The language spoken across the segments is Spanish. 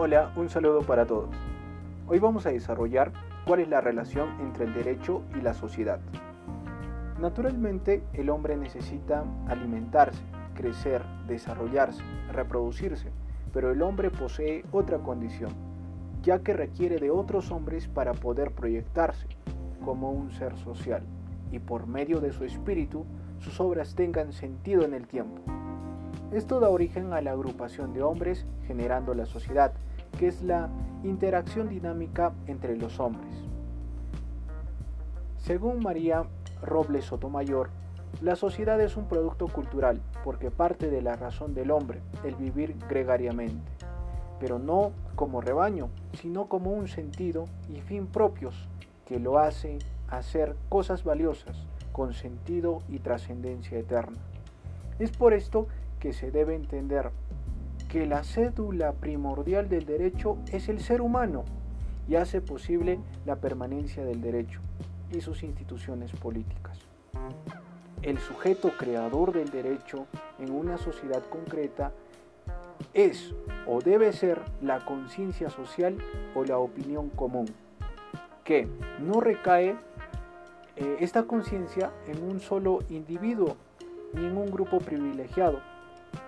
Hola, un saludo para todos. Hoy vamos a desarrollar cuál es la relación entre el derecho y la sociedad. Naturalmente, el hombre necesita alimentarse, crecer, desarrollarse, reproducirse, pero el hombre posee otra condición, ya que requiere de otros hombres para poder proyectarse como un ser social y por medio de su espíritu sus obras tengan sentido en el tiempo. Esto da origen a la agrupación de hombres generando la sociedad, que es la interacción dinámica entre los hombres. Según María Robles Sotomayor, la sociedad es un producto cultural porque parte de la razón del hombre, el vivir gregariamente, pero no como rebaño, sino como un sentido y fin propios que lo hacen hacer cosas valiosas con sentido y trascendencia eterna. Es por esto que se debe entender que la cédula primordial del derecho es el ser humano y hace posible la permanencia del derecho y sus instituciones políticas. El sujeto creador del derecho en una sociedad concreta es o debe ser la conciencia social o la opinión común, que no recae eh, esta conciencia en un solo individuo ni en un grupo privilegiado,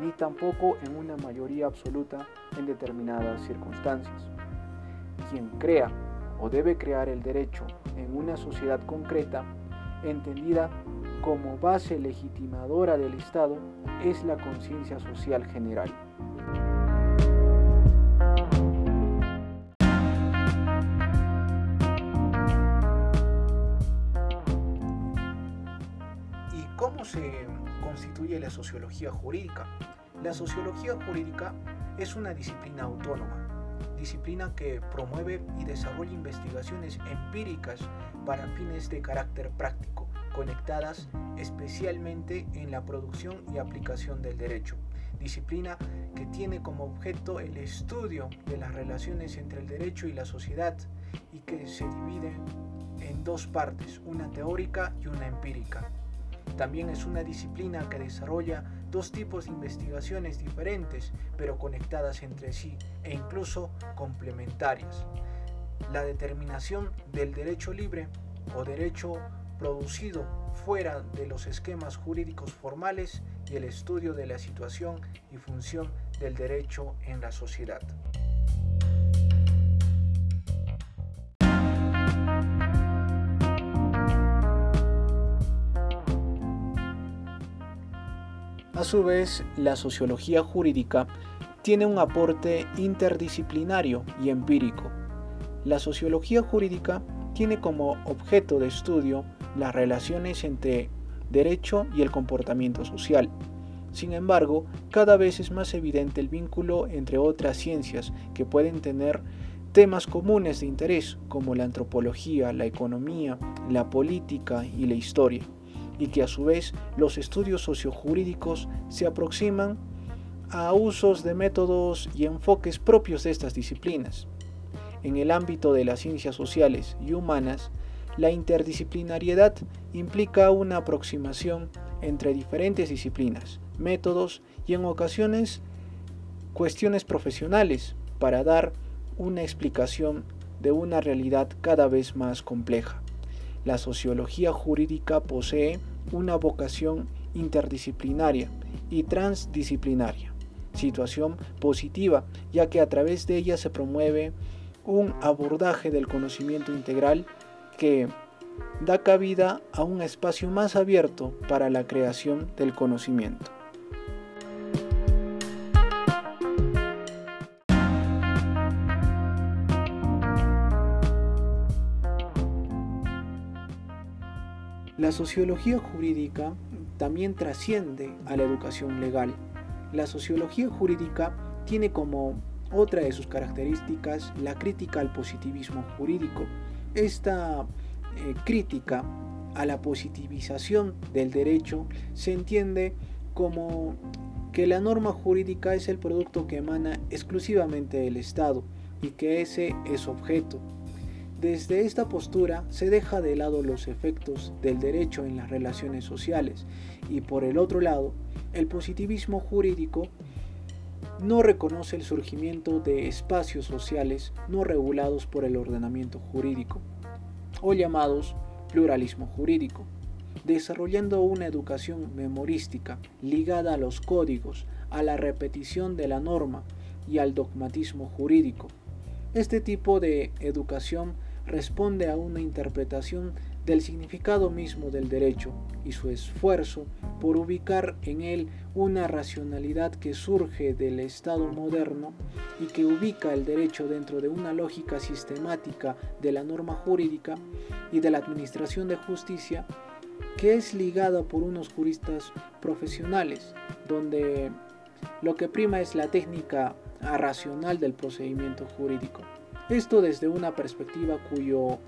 ni tampoco en una mayoría absoluta en determinadas circunstancias. Quien crea o debe crear el derecho en una sociedad concreta, entendida como base legitimadora del Estado, es la conciencia social general. La sociología jurídica. La sociología jurídica es una disciplina autónoma, disciplina que promueve y desarrolla investigaciones empíricas para fines de carácter práctico, conectadas especialmente en la producción y aplicación del derecho. Disciplina que tiene como objeto el estudio de las relaciones entre el derecho y la sociedad y que se divide en dos partes, una teórica y una empírica. También es una disciplina que desarrolla dos tipos de investigaciones diferentes, pero conectadas entre sí e incluso complementarias. La determinación del derecho libre o derecho producido fuera de los esquemas jurídicos formales y el estudio de la situación y función del derecho en la sociedad. A su vez, la sociología jurídica tiene un aporte interdisciplinario y empírico. La sociología jurídica tiene como objeto de estudio las relaciones entre derecho y el comportamiento social. Sin embargo, cada vez es más evidente el vínculo entre otras ciencias que pueden tener temas comunes de interés como la antropología, la economía, la política y la historia y que a su vez los estudios sociojurídicos se aproximan a usos de métodos y enfoques propios de estas disciplinas. En el ámbito de las ciencias sociales y humanas, la interdisciplinariedad implica una aproximación entre diferentes disciplinas, métodos y en ocasiones cuestiones profesionales para dar una explicación de una realidad cada vez más compleja. La sociología jurídica posee una vocación interdisciplinaria y transdisciplinaria, situación positiva ya que a través de ella se promueve un abordaje del conocimiento integral que da cabida a un espacio más abierto para la creación del conocimiento. La sociología jurídica también trasciende a la educación legal. La sociología jurídica tiene como otra de sus características la crítica al positivismo jurídico. Esta eh, crítica a la positivización del derecho se entiende como que la norma jurídica es el producto que emana exclusivamente del Estado y que ese es objeto desde esta postura se deja de lado los efectos del derecho en las relaciones sociales y por el otro lado, el positivismo jurídico no reconoce el surgimiento de espacios sociales no regulados por el ordenamiento jurídico, o llamados pluralismo jurídico, desarrollando una educación memorística ligada a los códigos, a la repetición de la norma y al dogmatismo jurídico. Este tipo de educación responde a una interpretación del significado mismo del derecho y su esfuerzo por ubicar en él una racionalidad que surge del Estado moderno y que ubica el derecho dentro de una lógica sistemática de la norma jurídica y de la administración de justicia que es ligada por unos juristas profesionales, donde lo que prima es la técnica racional del procedimiento jurídico. Esto desde una perspectiva cuyo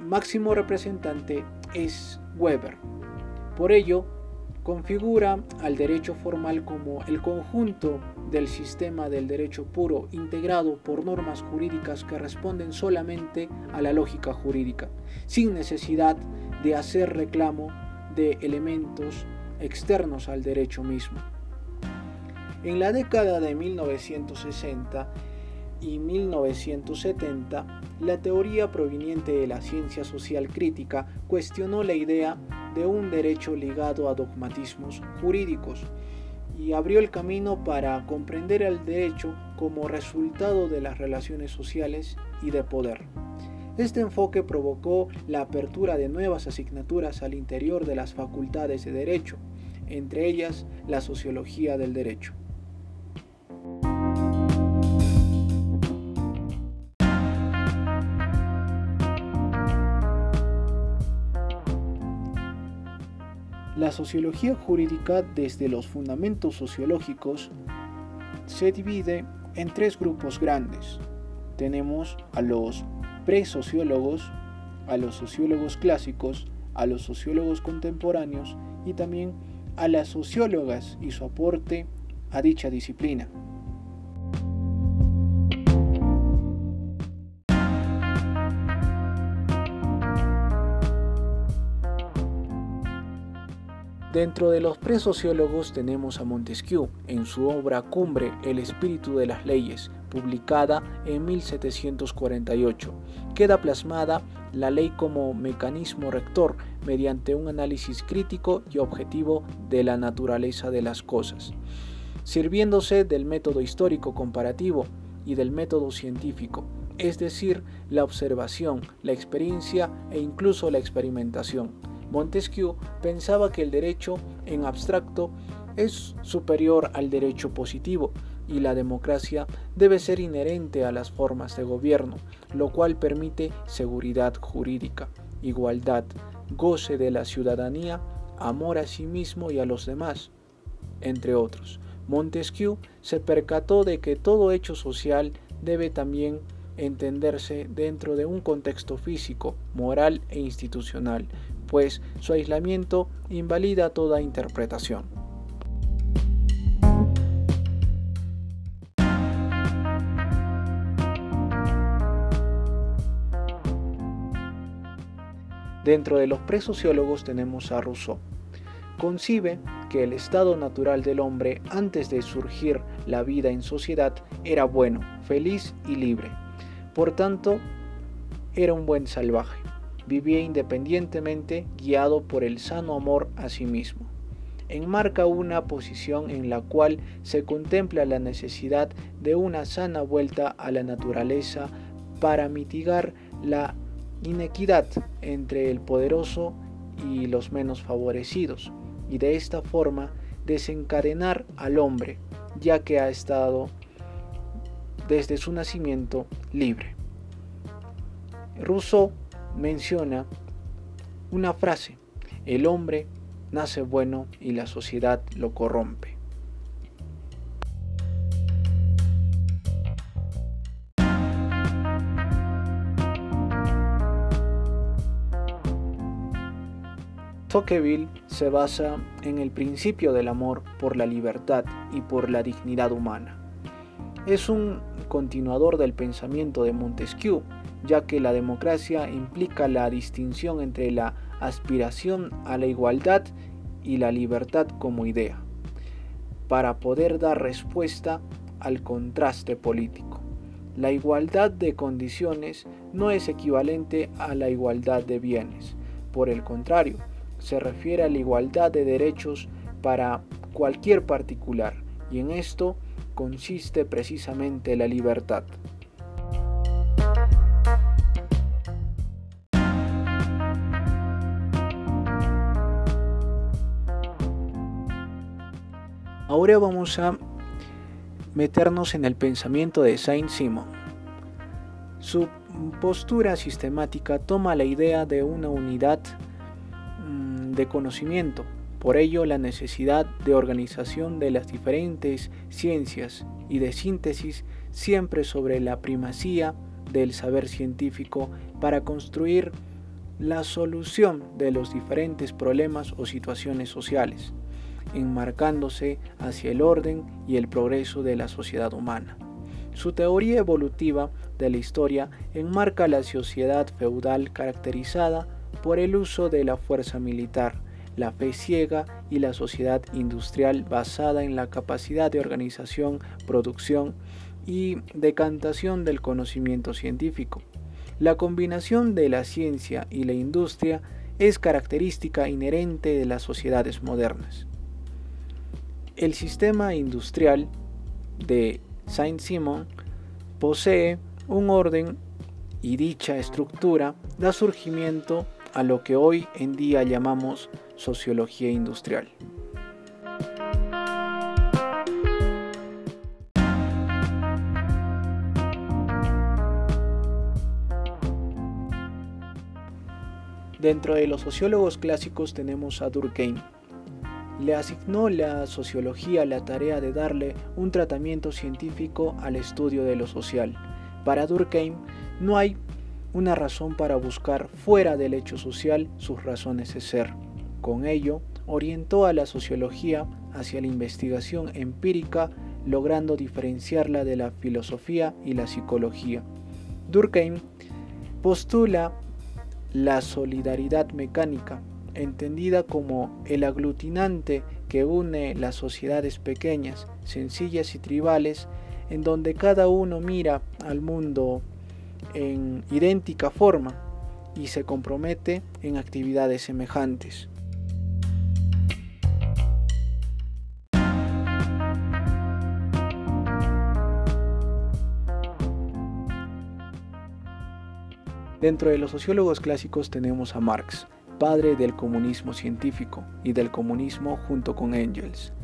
máximo representante es Weber. Por ello, configura al derecho formal como el conjunto del sistema del derecho puro integrado por normas jurídicas que responden solamente a la lógica jurídica, sin necesidad de hacer reclamo de elementos externos al derecho mismo. En la década de 1960 y 1970, la teoría proveniente de la ciencia social crítica cuestionó la idea de un derecho ligado a dogmatismos jurídicos y abrió el camino para comprender el derecho como resultado de las relaciones sociales y de poder. Este enfoque provocó la apertura de nuevas asignaturas al interior de las facultades de derecho, entre ellas la sociología del derecho. La sociología jurídica desde los fundamentos sociológicos se divide en tres grupos grandes. Tenemos a los pre-sociólogos, a los sociólogos clásicos, a los sociólogos contemporáneos y también a las sociólogas y su aporte a dicha disciplina. Dentro de los presociólogos tenemos a Montesquieu en su obra Cumbre, El espíritu de las leyes, publicada en 1748. Queda plasmada la ley como mecanismo rector mediante un análisis crítico y objetivo de la naturaleza de las cosas, sirviéndose del método histórico comparativo y del método científico, es decir, la observación, la experiencia e incluso la experimentación Montesquieu pensaba que el derecho en abstracto es superior al derecho positivo y la democracia debe ser inherente a las formas de gobierno, lo cual permite seguridad jurídica, igualdad, goce de la ciudadanía, amor a sí mismo y a los demás, entre otros. Montesquieu se percató de que todo hecho social debe también entenderse dentro de un contexto físico, moral e institucional, pues su aislamiento invalida toda interpretación. Dentro de los presociólogos tenemos a Rousseau. Concibe que el estado natural del hombre antes de surgir la vida en sociedad era bueno, feliz y libre. Por tanto, era un buen salvaje vivía independientemente guiado por el sano amor a sí mismo. Enmarca una posición en la cual se contempla la necesidad de una sana vuelta a la naturaleza para mitigar la inequidad entre el poderoso y los menos favorecidos, y de esta forma desencadenar al hombre, ya que ha estado desde su nacimiento libre. Rousseau menciona una frase, el hombre nace bueno y la sociedad lo corrompe. Tocqueville se basa en el principio del amor por la libertad y por la dignidad humana. Es un continuador del pensamiento de Montesquieu, ya que la democracia implica la distinción entre la aspiración a la igualdad y la libertad como idea. para poder dar respuesta al contraste político. La igualdad de condiciones no es equivalente a la igualdad de bienes. Por el contrario, se refiere a la igualdad de derechos para cualquier particular y en esto consiste precisamente la libertad. Ahora vamos a meternos en el pensamiento de Saint-Simon. Su postura sistemática toma la idea de una unidad mm, de conocimiento, por ello la necesidad de organización de las diferentes ciencias y de síntesis siempre sobre la primacía del saber científico para construir la solución de los diferentes problemas o situaciones sociales enmarcándose hacia el orden y el progreso de la sociedad humana. Su teoría evolutiva de la historia enmarca la sociedad feudal caracterizada por el uso de la fuerza militar, la fe ciega y la sociedad industrial basada en la capacidad de organización, producción y decantación del conocimiento científico. La combinación de la ciencia y la industria es característica inherente de las sociedades modernas. El sistema industrial de Saint-Simon posee un orden y dicha estructura da surgimiento a lo que hoy en día llamamos sociología industrial. Dentro de los sociólogos clásicos tenemos a Durkheim, le asignó la sociología la tarea de darle un tratamiento científico al estudio de lo social. Para Durkheim no hay una razón para buscar fuera del hecho social sus razones de ser. Con ello, orientó a la sociología hacia la investigación empírica, logrando diferenciarla de la filosofía y la psicología. Durkheim postula la solidaridad mecánica, entendida como el aglutinante que une las sociedades pequeñas, sencillas y tribales, en donde cada uno mira al mundo en idéntica forma y se compromete en actividades semejantes. Dentro de los sociólogos clásicos tenemos a Marx, padre del comunismo científico y del comunismo junto con Engels.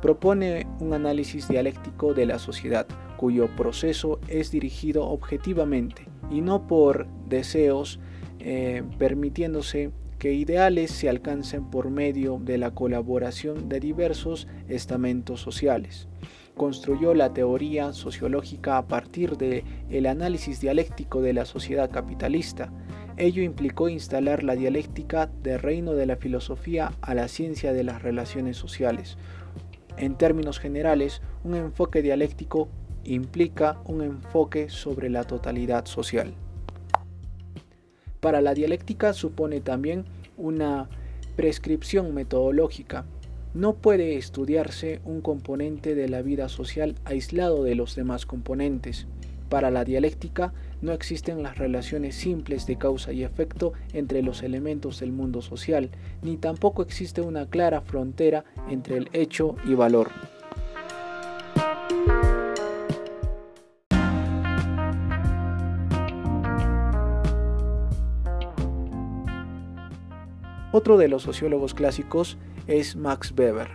Propone un análisis dialéctico de la sociedad, cuyo proceso es dirigido objetivamente y no por deseos, eh, permitiéndose que ideales se alcancen por medio de la colaboración de diversos estamentos sociales. Construyó la teoría sociológica a partir de el análisis dialéctico de la sociedad capitalista, Ello implicó instalar la dialéctica del reino de la filosofía a la ciencia de las relaciones sociales. En términos generales, un enfoque dialéctico implica un enfoque sobre la totalidad social. Para la dialéctica supone también una prescripción metodológica. No puede estudiarse un componente de la vida social aislado de los demás componentes. Para la dialéctica no existen las relaciones simples de causa y efecto entre los elementos del mundo social, ni tampoco existe una clara frontera entre el hecho y valor. Otro de los sociólogos clásicos es Max Weber.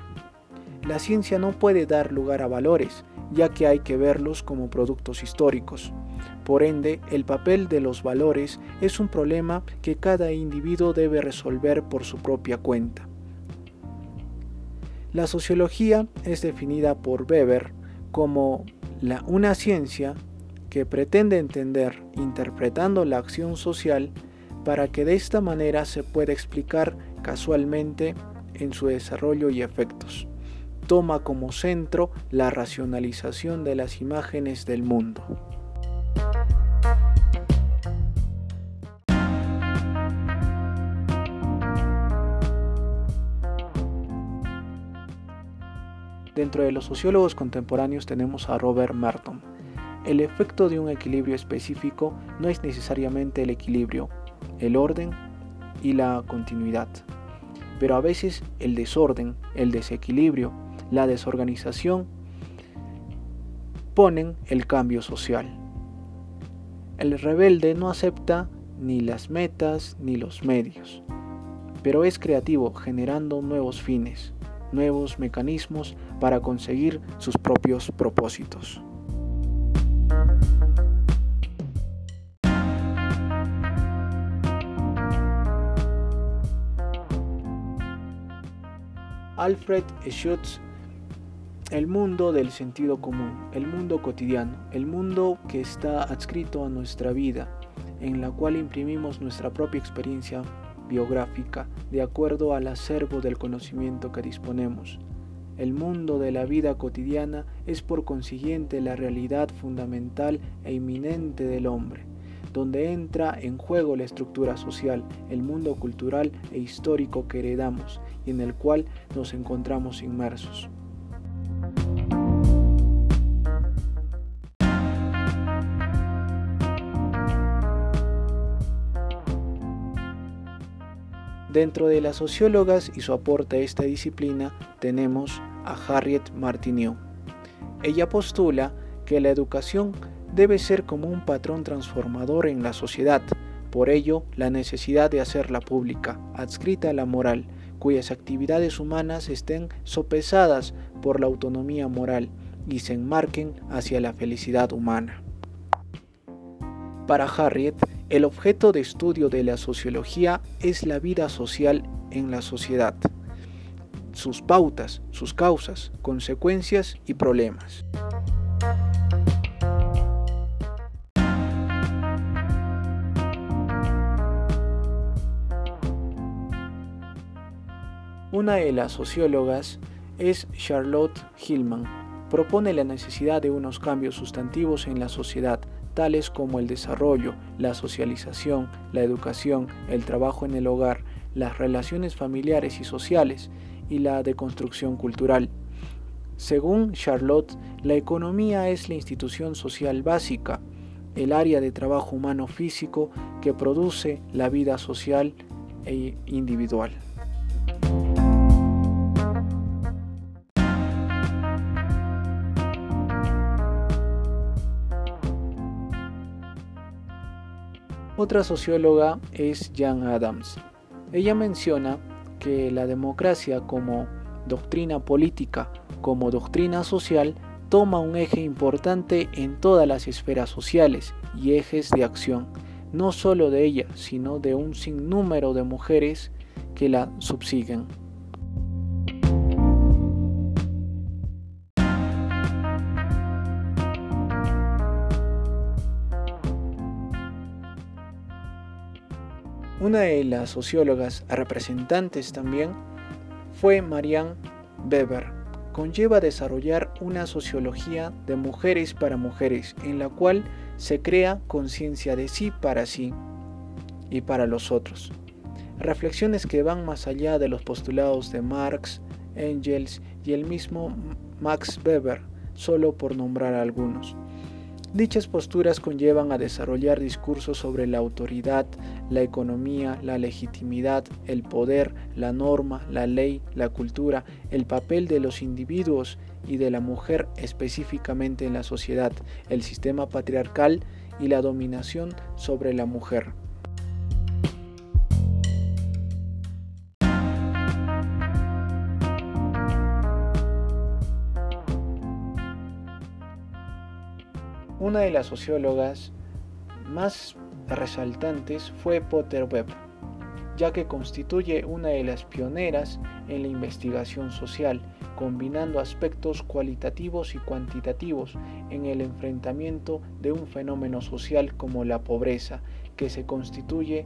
La ciencia no puede dar lugar a valores, ya que hay que verlos como productos históricos. Por ende, el papel de los valores es un problema que cada individuo debe resolver por su propia cuenta. La sociología es definida por Weber como una ciencia que pretende entender interpretando la acción social para que de esta manera se pueda explicar casualmente en su desarrollo y efectos toma como centro la racionalización de las imágenes del mundo. Dentro de los sociólogos contemporáneos tenemos a Robert Merton. El efecto de un equilibrio específico no es necesariamente el equilibrio, el orden y la continuidad, pero a veces el desorden, el desequilibrio, la desorganización ponen el cambio social. El rebelde no acepta ni las metas ni los medios, pero es creativo generando nuevos fines, nuevos mecanismos para conseguir sus propios propósitos. Alfred Schutz el mundo del sentido común, el mundo cotidiano, el mundo que está adscrito a nuestra vida, en la cual imprimimos nuestra propia experiencia biográfica de acuerdo al acervo del conocimiento que disponemos. El mundo de la vida cotidiana es por consiguiente la realidad fundamental e inminente del hombre, donde entra en juego la estructura social, el mundo cultural e histórico que heredamos y en el cual nos encontramos inmersos. Dentro de las sociólogas y su aporte a esta disciplina tenemos a Harriet Martineau. Ella postula que la educación debe ser como un patrón transformador en la sociedad, por ello la necesidad de hacerla pública, adscrita a la moral, cuyas actividades humanas estén sopesadas por la autonomía moral y se enmarquen hacia la felicidad humana. Para Harriet, el objeto de estudio de la sociología es la vida social en la sociedad, sus pautas, sus causas, consecuencias y problemas. Una de las sociólogas es Charlotte Hillman. Propone la necesidad de unos cambios sustantivos en la sociedad tales como el desarrollo, la socialización, la educación, el trabajo en el hogar, las relaciones familiares y sociales y la deconstrucción cultural. Según Charlotte, la economía es la institución social básica, el área de trabajo humano físico que produce la vida social e individual. Otra socióloga es Jan Adams. Ella menciona que la democracia como doctrina política, como doctrina social, toma un eje importante en todas las esferas sociales y ejes de acción, no solo de ella, sino de un sinnúmero de mujeres que la subsiguen. Una de las sociólogas representantes también fue Marianne Weber. Conlleva desarrollar una sociología de mujeres para mujeres en la cual se crea conciencia de sí para sí y para los otros. Reflexiones que van más allá de los postulados de Marx, Engels y el mismo Max Weber, solo por nombrar algunos. Dichas posturas conllevan a desarrollar discursos sobre la autoridad, la economía, la legitimidad, el poder, la norma, la ley, la cultura, el papel de los individuos y de la mujer específicamente en la sociedad, el sistema patriarcal y la dominación sobre la mujer. Una de las sociólogas más resaltantes fue Potter Webb, ya que constituye una de las pioneras en la investigación social, combinando aspectos cualitativos y cuantitativos en el enfrentamiento de un fenómeno social como la pobreza, que se constituye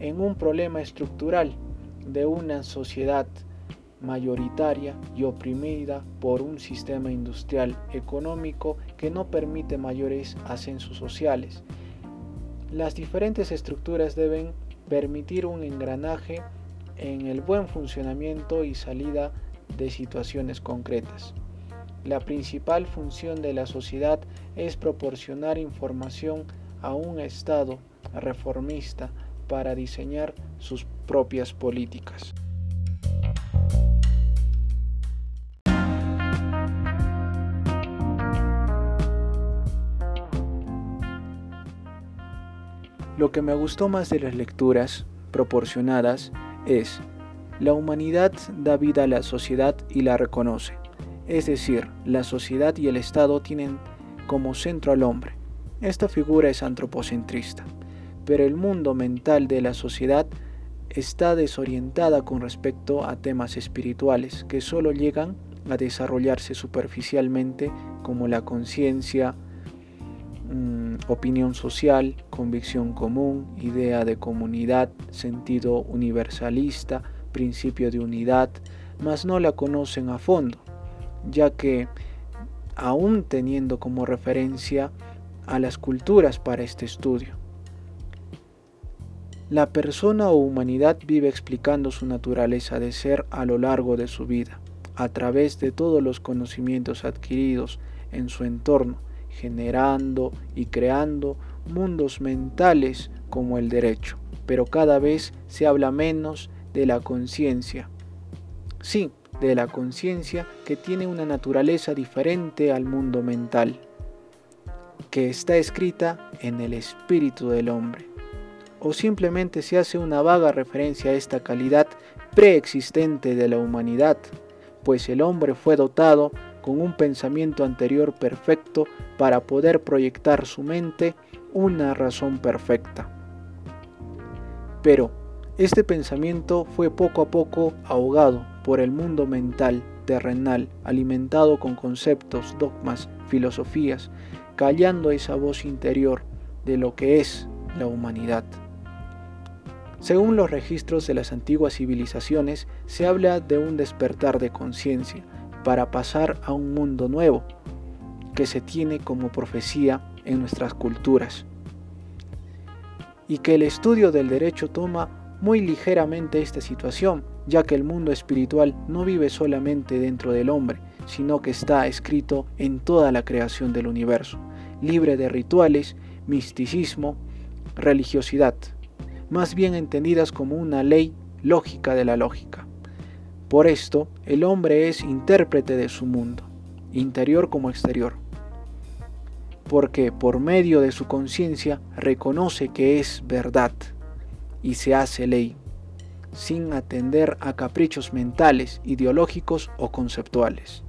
en un problema estructural de una sociedad mayoritaria y oprimida por un sistema industrial económico que no permite mayores ascensos sociales. Las diferentes estructuras deben permitir un engranaje en el buen funcionamiento y salida de situaciones concretas. la principal función de la sociedad es proporcionar información a un Estado reformista para diseñar sus propias políticas. Lo que me gustó más de las lecturas proporcionadas es, la humanidad da vida a la sociedad y la reconoce. Es decir, la sociedad y el Estado tienen como centro al hombre. Esta figura es antropocentrista, pero el mundo mental de la sociedad está desorientada con respecto a temas espirituales que solo llegan a desarrollarse superficialmente como la conciencia, mm, opinión social, convicción común, idea de comunidad, sentido universalista, principio de unidad, mas no la conocen a fondo ya que aún teniendo como referencia a las culturas para este estudio. La persona o humanidad vive explicando su naturaleza de ser a lo largo de su vida, a través de todos los conocimientos adquiridos en su entorno, generando y creando mundos mentales como el derecho, pero cada vez se habla menos de la conciencia. Sí, de la conciencia que tiene una naturaleza diferente al mundo mental, que está escrita en el espíritu del hombre. O simplemente se hace una vaga referencia a esta calidad preexistente de la humanidad, pues el hombre fue dotado con un pensamiento anterior perfecto para poder proyectar su mente una razón perfecta. Pero este pensamiento fue poco a poco ahogado por el mundo mental terrenal, alimentado con conceptos, dogmas, filosofías, callando esa voz interior de lo que es la humanidad. Según los registros de las antiguas civilizaciones, se habla de un despertar de conciencia para pasar a un mundo nuevo, que se tiene como profecía en nuestras culturas, y que el estudio del derecho toma muy ligeramente esta situación, ya que el mundo espiritual no vive solamente dentro del hombre, sino que está escrito en toda la creación del universo, libre de rituales, misticismo, religiosidad, más bien entendidas como una ley lógica de la lógica. Por esto, el hombre es intérprete de su mundo, interior como exterior, porque por medio de su conciencia reconoce que es verdad y se hace ley, sin atender a caprichos mentales, ideológicos o conceptuales.